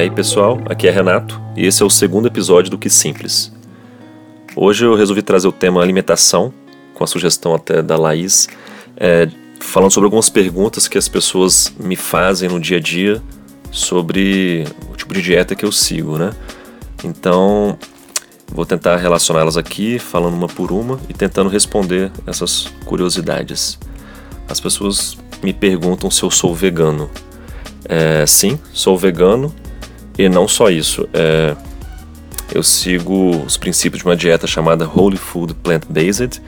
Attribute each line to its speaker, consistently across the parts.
Speaker 1: aí pessoal, aqui é Renato e esse é o segundo episódio do Que Simples. Hoje eu resolvi trazer o tema alimentação, com a sugestão até da Laís, é, falando sobre algumas perguntas que as pessoas me fazem no dia a dia sobre o tipo de dieta que eu sigo, né? Então, vou tentar relacioná-las aqui, falando uma por uma e tentando responder essas curiosidades. As pessoas me perguntam se eu sou vegano. É, sim, sou vegano e não só isso. É, eu sigo os princípios de uma dieta chamada Whole Food Plant-Based,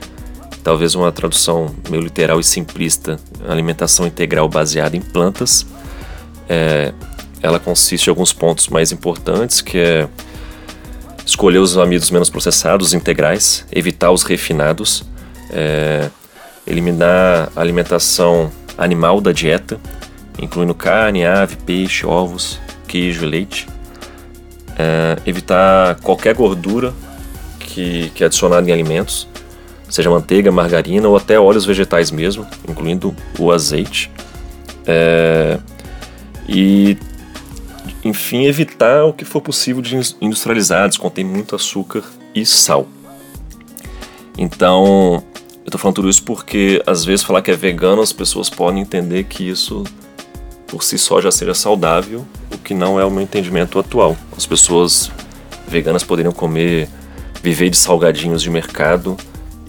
Speaker 1: talvez uma tradução meio literal e simplista, alimentação integral baseada em plantas. É, ela consiste em alguns pontos mais importantes, que é escolher os amidos menos processados, integrais, evitar os refinados, é, eliminar a alimentação animal da dieta, incluindo carne, ave, peixe, ovos, queijo e leite. É, evitar qualquer gordura que, que é adicionada em alimentos, seja manteiga, margarina ou até óleos vegetais mesmo, incluindo o azeite. É, e, enfim, evitar o que for possível de industrializados, contém muito açúcar e sal. Então, eu tô falando tudo isso porque às vezes falar que é vegano as pessoas podem entender que isso por si só já seja saudável, o que não é o meu entendimento atual. As pessoas veganas poderiam comer, viver de salgadinhos de mercado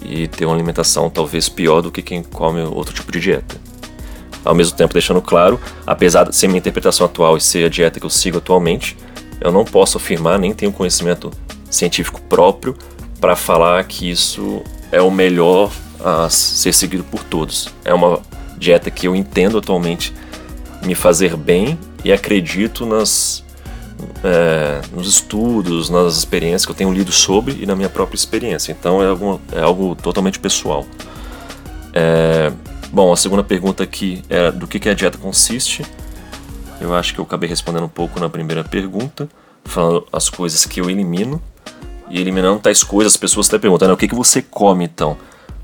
Speaker 1: e ter uma alimentação talvez pior do que quem come outro tipo de dieta. Ao mesmo tempo, deixando claro, apesar de ser minha interpretação atual e ser a dieta que eu sigo atualmente, eu não posso afirmar, nem tenho conhecimento científico próprio para falar que isso é o melhor a ser seguido por todos. É uma dieta que eu entendo atualmente me fazer bem e acredito nas, é, nos estudos, nas experiências que eu tenho lido sobre e na minha própria experiência. Então é algo, é algo totalmente pessoal. É, bom, a segunda pergunta aqui é do que, que a dieta consiste. Eu acho que eu acabei respondendo um pouco na primeira pergunta, falando as coisas que eu elimino. E eliminando tais coisas, as pessoas estão perguntando o que, que você come então.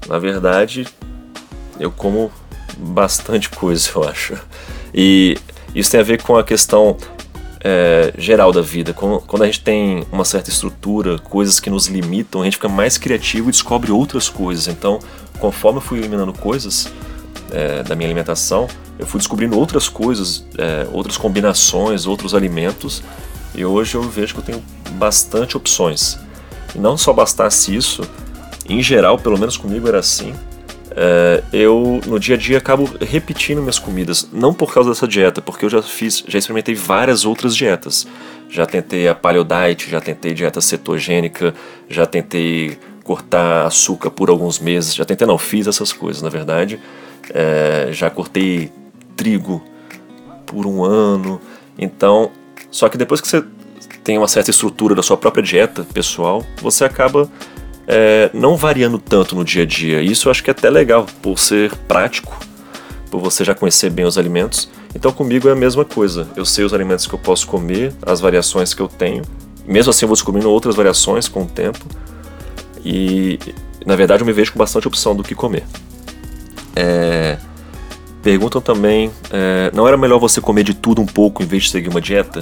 Speaker 1: Na verdade, eu como bastante coisa, eu acho. E isso tem a ver com a questão é, geral da vida. Quando a gente tem uma certa estrutura, coisas que nos limitam, a gente fica mais criativo e descobre outras coisas. Então, conforme eu fui eliminando coisas é, da minha alimentação, eu fui descobrindo outras coisas, é, outras combinações, outros alimentos. E hoje eu vejo que eu tenho bastante opções. E não só bastasse isso, em geral, pelo menos comigo era assim, é, eu no dia a dia acabo repetindo minhas comidas, não por causa dessa dieta, porque eu já fiz, já experimentei várias outras dietas. Já tentei a paleo diet, já tentei dieta cetogênica, já tentei cortar açúcar por alguns meses, já tentei não, fiz essas coisas na verdade. É, já cortei trigo por um ano, então só que depois que você tem uma certa estrutura da sua própria dieta pessoal, você acaba é, não variando tanto no dia a dia. Isso eu acho que é até legal, por ser prático, por você já conhecer bem os alimentos. Então comigo é a mesma coisa. Eu sei os alimentos que eu posso comer, as variações que eu tenho. Mesmo assim eu vou descobrindo outras variações com o tempo. E na verdade eu me vejo com bastante opção do que comer. É... Perguntam também, é... não era melhor você comer de tudo um pouco em vez de seguir uma dieta?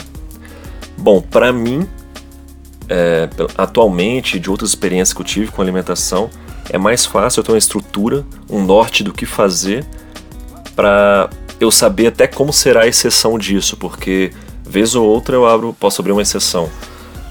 Speaker 1: Bom, para mim é, atualmente, de outras experiências que eu tive com alimentação, é mais fácil eu ter uma estrutura, um norte do que fazer, para eu saber até como será a exceção disso, porque vez ou outra eu abro, posso abrir uma exceção.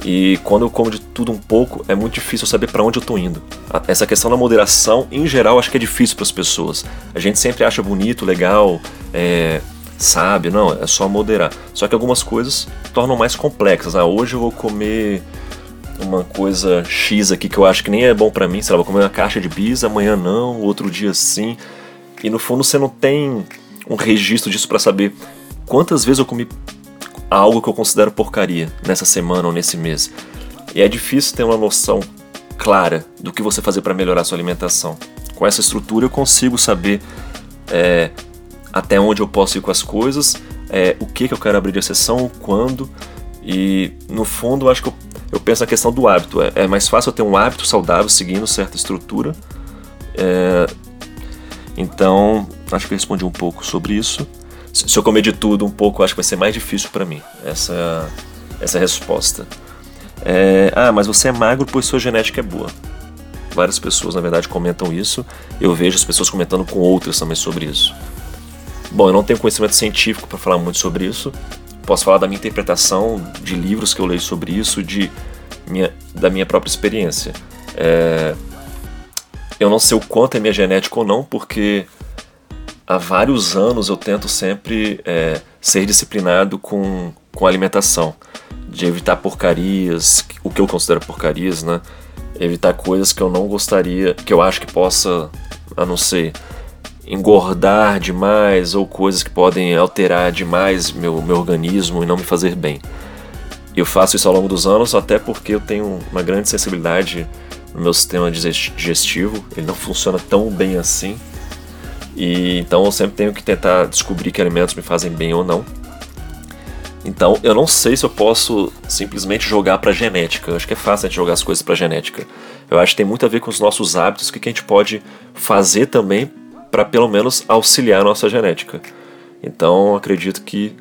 Speaker 1: E quando eu como de tudo um pouco, é muito difícil saber para onde eu estou indo. Essa questão da moderação, em geral, acho que é difícil para as pessoas. A gente sempre acha bonito, legal, é, sabe, não, é só moderar. Só que algumas coisas tornam mais complexas. Ah, hoje eu vou comer uma coisa X aqui que eu acho que nem é bom para mim, sei lá, vou comer uma caixa de bis, amanhã não, outro dia sim. E no fundo você não tem um registro disso para saber quantas vezes eu comi algo que eu considero porcaria nessa semana ou nesse mês. E é difícil ter uma noção clara do que você fazer para melhorar sua alimentação. Com essa estrutura eu consigo saber é, até onde eu posso ir com as coisas, é, o que, que eu quero abrir de exceção, quando. E no fundo eu acho que eu eu penso na questão do hábito. É, é mais fácil eu ter um hábito saudável seguindo certa estrutura. É, então, acho que eu respondi um pouco sobre isso. Se, se eu comer de tudo um pouco, acho que vai ser mais difícil para mim. Essa essa resposta. É, ah, mas você é magro pois sua genética é boa. Várias pessoas, na verdade, comentam isso. Eu vejo as pessoas comentando com outras também sobre isso. Bom, eu não tenho conhecimento científico para falar muito sobre isso. Posso falar da minha interpretação de livros que eu leio sobre isso, de minha, da minha própria experiência. É, eu não sei o quanto é minha genética ou não, porque há vários anos eu tento sempre é, ser disciplinado com, com alimentação, de evitar porcarias, o que eu considero porcarias, né? Evitar coisas que eu não gostaria, que eu acho que possa, a não ser engordar demais ou coisas que podem alterar demais meu, meu organismo e não me fazer bem. Eu faço isso ao longo dos anos, até porque eu tenho uma grande sensibilidade no meu sistema digestivo, ele não funciona tão bem assim. E então eu sempre tenho que tentar descobrir que alimentos me fazem bem ou não. Então eu não sei se eu posso simplesmente jogar para genética. Eu acho que é fácil a gente jogar as coisas para genética. Eu acho que tem muito a ver com os nossos hábitos, o que a gente pode fazer também para pelo menos auxiliar a nossa genética. Então acredito que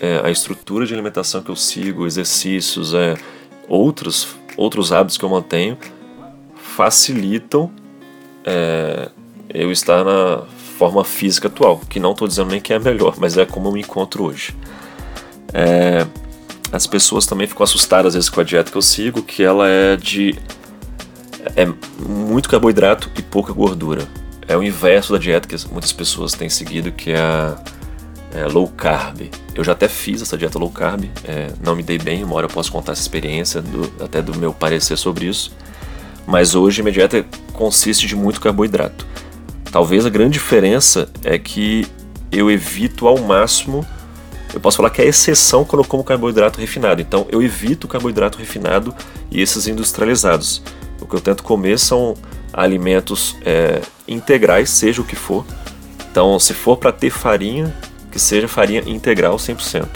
Speaker 1: é, a estrutura de alimentação que eu sigo, exercícios, é, outros, outros hábitos que eu mantenho facilitam é, eu estar na forma física atual, que não estou dizendo nem que é a melhor, mas é como eu me encontro hoje. É, as pessoas também ficam assustadas às vezes com a dieta que eu sigo, que ela é de é muito carboidrato e pouca gordura. É o inverso da dieta que muitas pessoas têm seguido, que é a é, low carb. Eu já até fiz essa dieta low carb, é, não me dei bem, uma hora eu posso contar essa experiência, do, até do meu parecer sobre isso. Mas hoje minha dieta consiste de muito carboidrato. Talvez a grande diferença é que eu evito ao máximo. Eu posso falar que é exceção quando eu como carboidrato refinado. Então eu evito carboidrato refinado e esses industrializados. O que eu tento comer são alimentos é, integrais, seja o que for. Então, se for para ter farinha, que seja farinha integral 100%.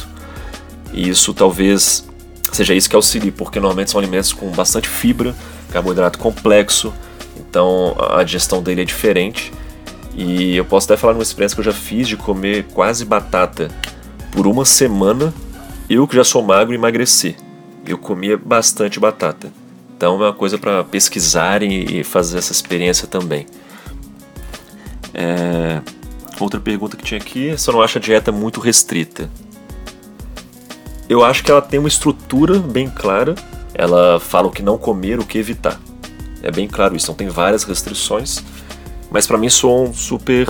Speaker 1: E isso talvez seja isso que auxilie, porque normalmente são alimentos com bastante fibra, carboidrato complexo, então a digestão dele é diferente. E eu posso até falar numa experiência que eu já fiz de comer quase batata por uma semana. Eu que já sou magro emagreci. Eu comia bastante batata. Então é uma coisa para pesquisarem e fazer essa experiência também. É... Outra pergunta que tinha aqui, você não acha a dieta muito restrita? Eu acho que ela tem uma estrutura bem clara. Ela fala o que não comer, o que evitar. É bem claro isso. Então tem várias restrições mas para mim sou um super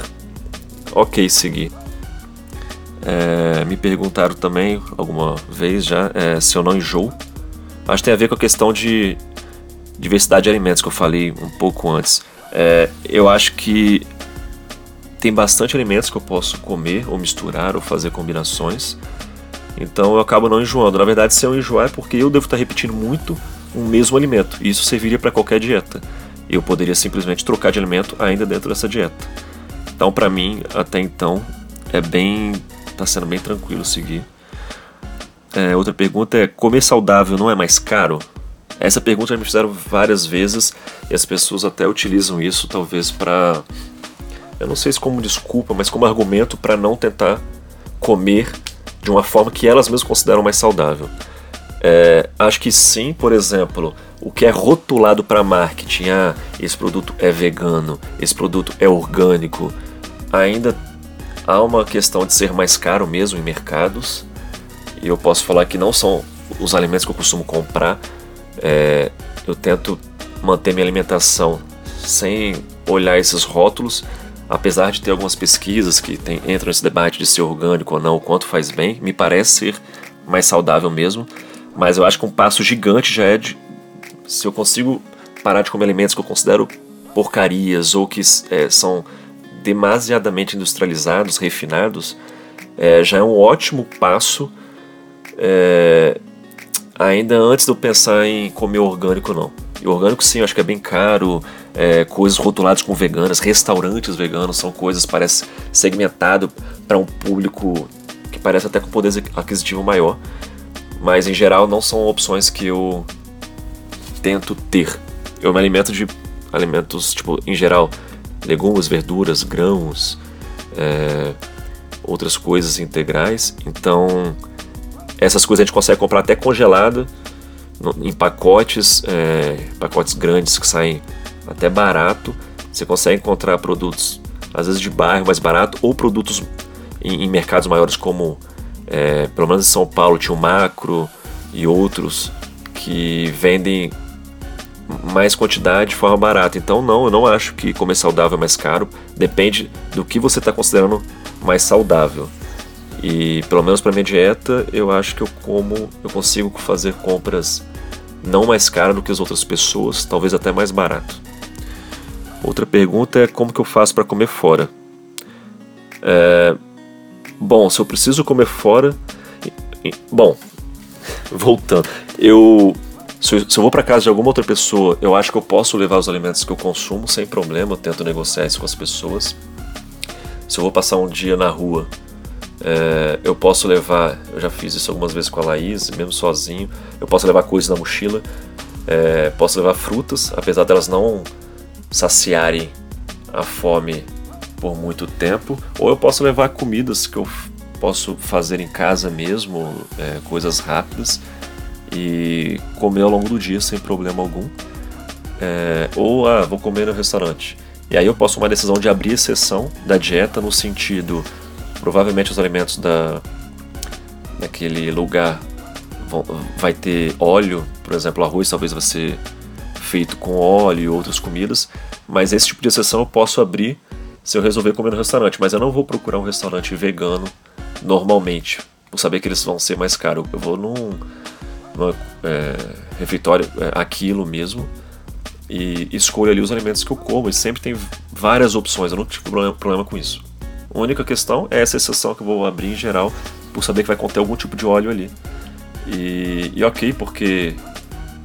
Speaker 1: ok seguir. É, me perguntaram também alguma vez já é, se eu não enjoo. Acho que tem a ver com a questão de diversidade de alimentos que eu falei um pouco antes. É, eu acho que tem bastante alimentos que eu posso comer ou misturar ou fazer combinações. Então eu acabo não enjoando. Na verdade, se eu enjoar é porque eu devo estar repetindo muito um mesmo alimento. E isso serviria para qualquer dieta eu poderia simplesmente trocar de alimento ainda dentro dessa dieta. Então, para mim, até então, é bem. tá sendo bem tranquilo seguir. É, outra pergunta é: comer saudável não é mais caro? Essa pergunta já me fizeram várias vezes e as pessoas até utilizam isso, talvez para. Eu não sei se como desculpa, mas como argumento para não tentar comer de uma forma que elas mesmas consideram mais saudável. É, acho que sim, por exemplo, o que é rotulado para marketing, ah, esse produto é vegano, esse produto é orgânico, ainda há uma questão de ser mais caro mesmo em mercados. E eu posso falar que não são os alimentos que eu costumo comprar. É, eu tento manter minha alimentação sem olhar esses rótulos, apesar de ter algumas pesquisas que tem, entram nesse debate de ser orgânico ou não, o quanto faz bem, me parece ser mais saudável mesmo. Mas eu acho que um passo gigante já é de, se eu consigo parar de comer alimentos que eu considero porcarias ou que é, são demasiadamente industrializados, refinados, é, já é um ótimo passo é, ainda antes de eu pensar em comer orgânico não. E orgânico sim, eu acho que é bem caro, é, coisas rotuladas com veganas, restaurantes veganos são coisas parece segmentado para um público que parece até com poder aquisitivo maior, mas em geral não são opções que eu tento ter. Eu me alimento de alimentos, tipo, em geral, legumes, verduras, grãos, é, outras coisas integrais. Então, Essas coisas a gente consegue comprar até congelada, em pacotes, é, pacotes grandes que saem até barato. Você consegue encontrar produtos, às vezes de bairro mais barato, ou produtos em, em mercados maiores como, é, pelo menos em São Paulo, tinha o Macro e outros que vendem mais quantidade de forma barata. Então, não, eu não acho que comer saudável é mais caro. Depende do que você está considerando mais saudável. E pelo menos para minha dieta, eu acho que eu como, eu consigo fazer compras não mais caras do que as outras pessoas, talvez até mais barato. Outra pergunta é como que eu faço para comer fora. É, bom, se eu preciso comer fora, bom, voltando, eu se eu, vou para casa de alguma outra pessoa, eu acho que eu posso levar os alimentos que eu consumo sem problema, eu tento negociar isso com as pessoas. Se eu vou passar um dia na rua, é, eu posso levar, eu já fiz isso algumas vezes com a Laís, mesmo sozinho, eu posso levar coisas na mochila, é, posso levar frutas, apesar delas não saciarem a fome por muito tempo, ou eu posso levar comidas que eu posso fazer em casa mesmo, é, coisas rápidas e comer ao longo do dia sem problema algum. Ou, ah, vou comer no restaurante. E aí eu posso tomar a decisão de abrir exceção da dieta no sentido, provavelmente os alimentos da, daquele lugar vão, vai ter óleo, por exemplo, arroz talvez vai ser feito com óleo e outras comidas, mas esse tipo de exceção eu posso abrir se eu resolver comer no restaurante, mas eu não vou procurar um restaurante vegano normalmente, por saber que eles vão ser mais caros. Eu vou num é, refeitório, é, aquilo mesmo, e escolho ali os alimentos que eu como. E sempre tem várias opções, eu não tive problema, problema com isso. A única questão é essa exceção que eu vou abrir em geral, por saber que vai conter algum tipo de óleo ali. E, e ok, porque,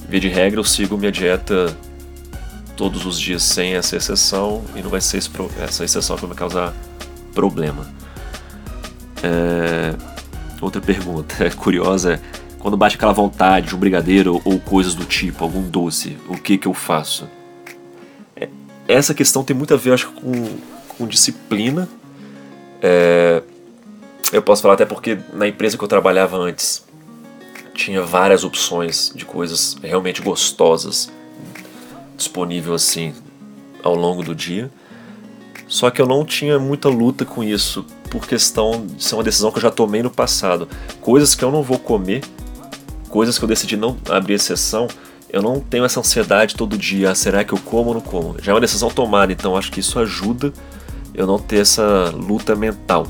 Speaker 1: via de regra, eu sigo minha dieta todos os dias sem essa exceção e não vai ser essa exceção que vai me causar problema. É, outra pergunta curiosa é quando bate aquela vontade de um brigadeiro ou coisas do tipo, algum doce, o que que eu faço? É, essa questão tem muito a ver, acho, com, com disciplina. É, eu posso falar até porque na empresa que eu trabalhava antes tinha várias opções de coisas realmente gostosas disponível assim ao longo do dia. Só que eu não tinha muita luta com isso por questão de ser uma decisão que eu já tomei no passado. Coisas que eu não vou comer coisas que eu decidi não abrir exceção, eu não tenho essa ansiedade todo dia, ah, será que eu como ou não como? Já é uma decisão tomada, então acho que isso ajuda eu não ter essa luta mental.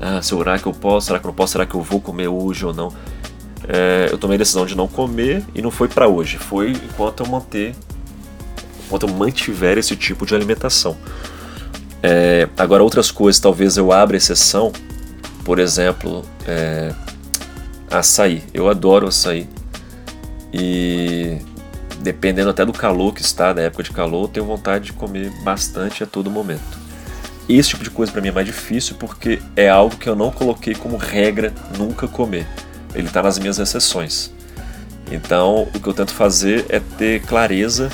Speaker 1: Ah, será que eu posso? Será que eu não posso? Será que eu vou comer hoje ou não? É, eu tomei a decisão de não comer e não foi para hoje, foi enquanto eu manter, enquanto eu mantiver esse tipo de alimentação. É, agora outras coisas, talvez eu abra exceção, por exemplo, é, açaí. Eu adoro açaí. E dependendo até do calor que está, da época de calor, eu tenho vontade de comer bastante a todo momento. Esse tipo de coisa para mim é mais difícil porque é algo que eu não coloquei como regra nunca comer. Ele está nas minhas exceções. Então, o que eu tento fazer é ter clareza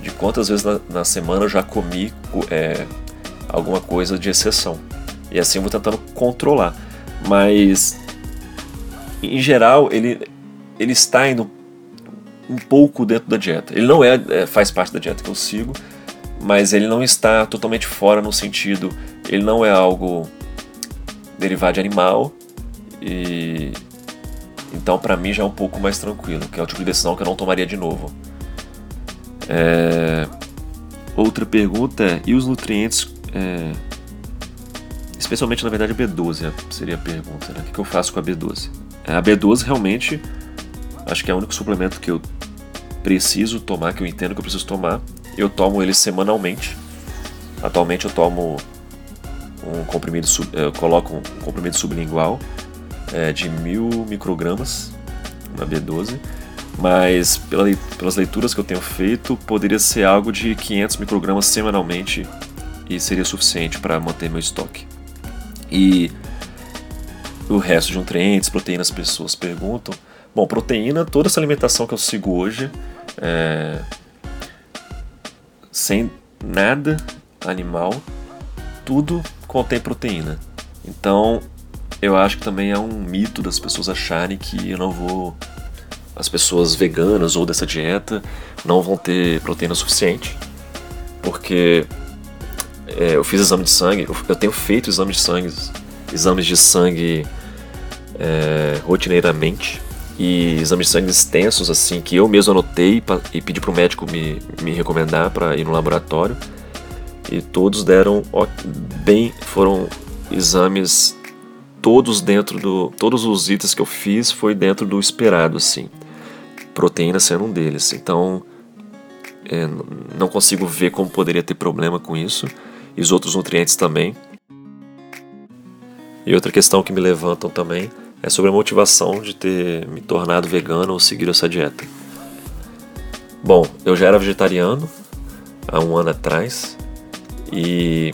Speaker 1: de quantas vezes na, na semana eu já comi é, alguma coisa de exceção. E assim eu vou tentando controlar. Mas em geral, ele, ele está indo um pouco dentro da dieta. Ele não é, é, faz parte da dieta que eu sigo, mas ele não está totalmente fora no sentido, ele não é algo derivado de animal e então para mim já é um pouco mais tranquilo, que é o tipo de decisão que eu não tomaria de novo. É... Outra pergunta é, e os nutrientes, é... especialmente na verdade B12 seria a pergunta, né? O que eu faço com a B12? É, a B12 realmente acho que é o único suplemento que eu preciso tomar, que eu entendo que eu preciso tomar. Eu tomo ele semanalmente. Atualmente eu tomo um comprimido, eu coloco um comprimido sublingual é, de mil microgramas na B12, mas pela, pelas leituras que eu tenho feito, poderia ser algo de 500 microgramas semanalmente e seria suficiente para manter meu estoque. E o resto de nutrientes, proteínas, as pessoas perguntam. Bom, proteína, toda essa alimentação que eu sigo hoje, é... sem nada animal, tudo contém proteína. Então, eu acho que também é um mito das pessoas acharem que eu não vou. As pessoas veganas ou dessa dieta não vão ter proteína suficiente, porque é, eu fiz exame de sangue, eu tenho feito exame de sangue, exames de sangue é, rotineiramente e exames de sangue extensos assim que eu mesmo anotei e pedi para o médico me, me recomendar para ir no laboratório. E todos deram bem foram exames todos dentro do todos os itens que eu fiz foi dentro do esperado assim. Proteína sendo um deles. Então é, não consigo ver como poderia ter problema com isso. E os outros nutrientes também. E outra questão que me levantam também é sobre a motivação de ter me tornado vegano ou seguir essa dieta. Bom, eu já era vegetariano há um ano atrás e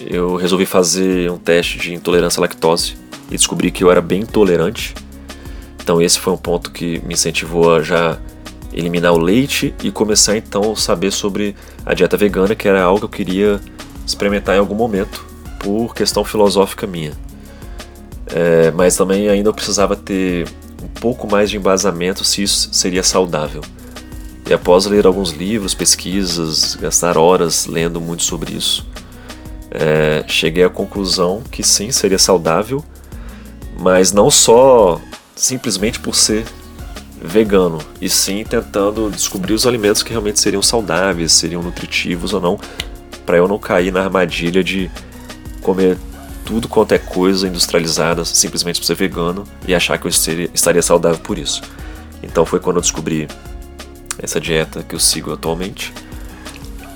Speaker 1: eu resolvi fazer um teste de intolerância à lactose e descobri que eu era bem intolerante. Então esse foi um ponto que me incentivou a já eliminar o leite e começar então a saber sobre a dieta vegana, que era algo que eu queria experimentar em algum momento por questão filosófica minha. É, mas também ainda eu precisava ter um pouco mais de embasamento se isso seria saudável. E após ler alguns livros, pesquisas, gastar horas lendo muito sobre isso, é, cheguei à conclusão que sim, seria saudável, mas não só simplesmente por ser vegano, e sim tentando descobrir os alimentos que realmente seriam saudáveis, seriam nutritivos ou não, para eu não cair na armadilha de comer tudo quanto é coisa industrializada simplesmente por ser vegano e achar que eu estaria saudável por isso. Então foi quando eu descobri essa dieta que eu sigo atualmente.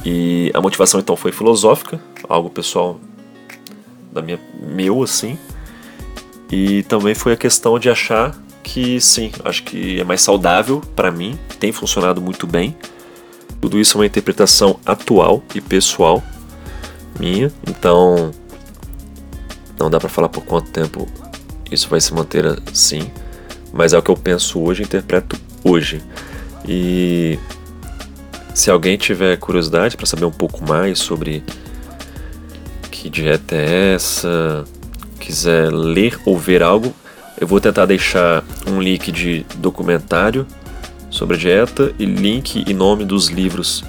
Speaker 1: E a motivação então foi filosófica, algo pessoal da minha meu assim. E também foi a questão de achar que sim, acho que é mais saudável para mim, tem funcionado muito bem. Tudo isso é uma interpretação atual e pessoal minha, então não dá para falar por quanto tempo isso vai se manter assim, mas é o que eu penso hoje, interpreto hoje. E se alguém tiver curiosidade para saber um pouco mais sobre que dieta é essa, quiser ler ou ver algo, eu vou tentar deixar um link de documentário sobre a dieta e link e nome dos livros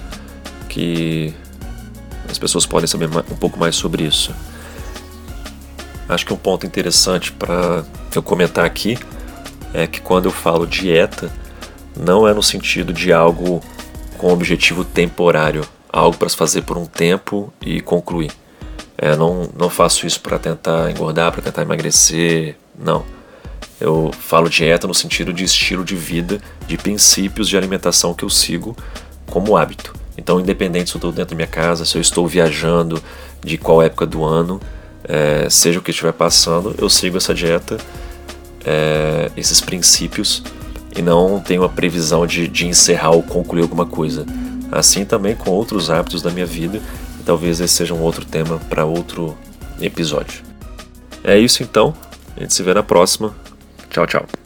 Speaker 1: que as pessoas podem saber um pouco mais sobre isso. Acho que um ponto interessante para eu comentar aqui é que quando eu falo dieta, não é no sentido de algo com objetivo temporário, algo para se fazer por um tempo e concluir. É, não, não faço isso para tentar engordar, para tentar emagrecer, não. Eu falo dieta no sentido de estilo de vida, de princípios de alimentação que eu sigo como hábito. Então, independente se eu estou dentro da minha casa, se eu estou viajando, de qual época do ano, é, seja o que estiver passando, eu sigo essa dieta, é, esses princípios e não tenho a previsão de, de encerrar ou concluir alguma coisa. Assim também com outros hábitos da minha vida, e talvez esse seja um outro tema para outro episódio. É isso então, a gente se vê na próxima. Tchau, tchau.